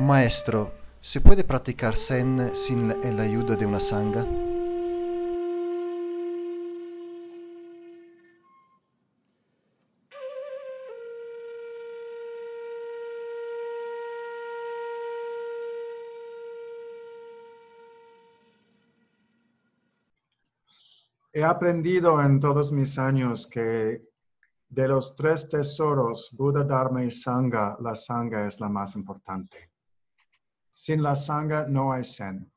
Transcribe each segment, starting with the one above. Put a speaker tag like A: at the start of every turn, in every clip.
A: Maestro, ¿se puede practicar Zen sin la ayuda de una sangha?
B: He aprendido en todos mis años que de los tres tesoros, Buda, Dharma y Sangha, la Sangha es la más importante. Sin la Sangha no hay Zen.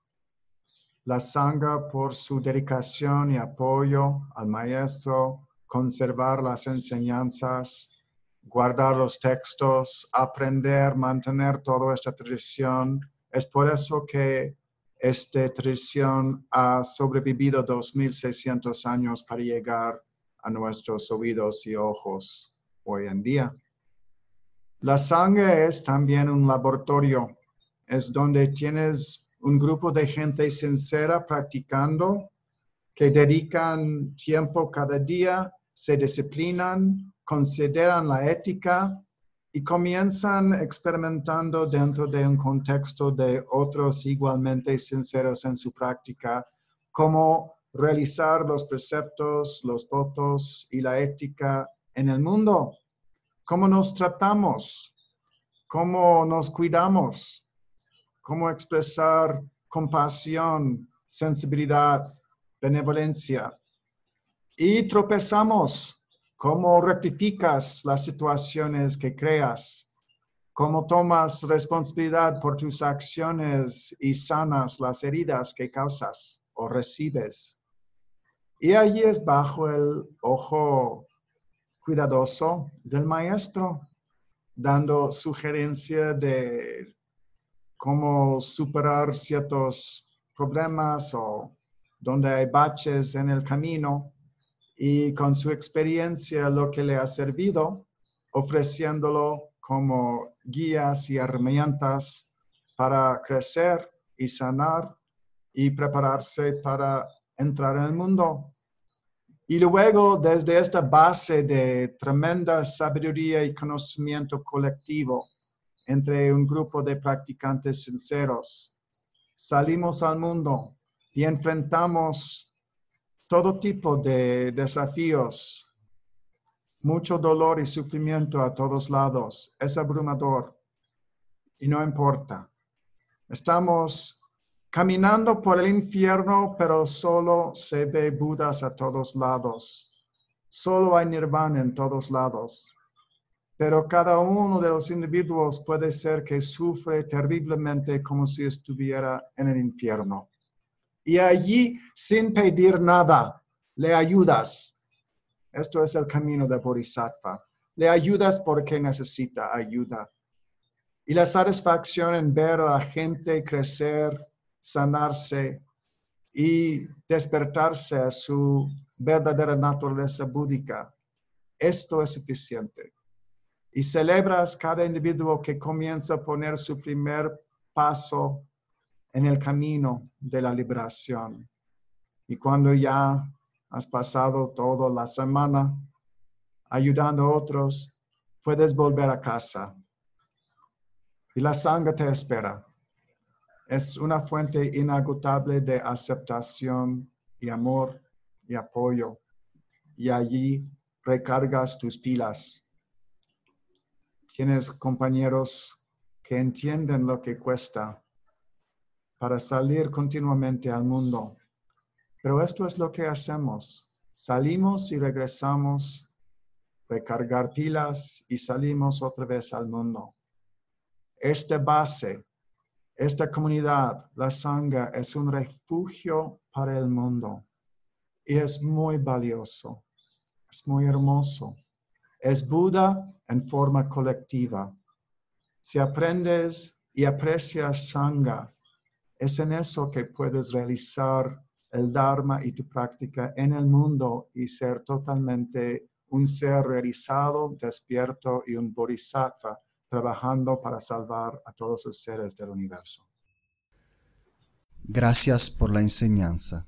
B: La Sangha, por su dedicación y apoyo al maestro, conservar las enseñanzas, guardar los textos, aprender, mantener toda esta tradición. Es por eso que esta tradición ha sobrevivido 2600 años para llegar a nuestros oídos y ojos hoy en día. La sangre es también un laboratorio es donde tienes un grupo de gente sincera practicando, que dedican tiempo cada día, se disciplinan, consideran la ética y comienzan experimentando dentro de un contexto de otros igualmente sinceros en su práctica, cómo realizar los preceptos, los votos y la ética en el mundo, cómo nos tratamos, cómo nos cuidamos, cómo expresar compasión, sensibilidad, benevolencia. Y tropezamos, cómo rectificas las situaciones que creas, cómo tomas responsabilidad por tus acciones y sanas las heridas que causas o recibes. Y allí es bajo el ojo cuidadoso del maestro, dando sugerencia de cómo superar ciertos problemas o donde hay baches en el camino y con su experiencia lo que le ha servido, ofreciéndolo como guías y herramientas para crecer y sanar y prepararse para entrar en el mundo. Y luego, desde esta base de tremenda sabiduría y conocimiento colectivo, entre un grupo de practicantes sinceros. Salimos al mundo y enfrentamos todo tipo de desafíos, mucho dolor y sufrimiento a todos lados. Es abrumador y no importa. Estamos caminando por el infierno, pero solo se ve Budas a todos lados. Solo hay nirvana en todos lados pero cada uno de los individuos puede ser que sufre terriblemente como si estuviera en el infierno. Y allí, sin pedir nada, le ayudas. Esto es el camino de Bodhisattva. Le ayudas porque necesita ayuda. Y la satisfacción en ver a la gente crecer, sanarse y despertarse a su verdadera naturaleza búdica. Esto es suficiente y celebras cada individuo que comienza a poner su primer paso en el camino de la liberación. Y cuando ya has pasado toda la semana ayudando a otros, puedes volver a casa. Y la sangre te espera. Es una fuente inagotable de aceptación y amor y apoyo. Y allí recargas tus pilas tienes compañeros que entienden lo que cuesta para salir continuamente al mundo. Pero esto es lo que hacemos. Salimos y regresamos recargar pilas y salimos otra vez al mundo. Esta base, esta comunidad, la Sangha, es un refugio para el mundo y es muy valioso, es muy hermoso. Es Buda en forma colectiva. Si aprendes y aprecias Sangha, es en eso que puedes realizar el Dharma y tu práctica en el mundo y ser totalmente un ser realizado, despierto y un bodhisattva trabajando para salvar a todos los seres del universo.
A: Gracias por la enseñanza.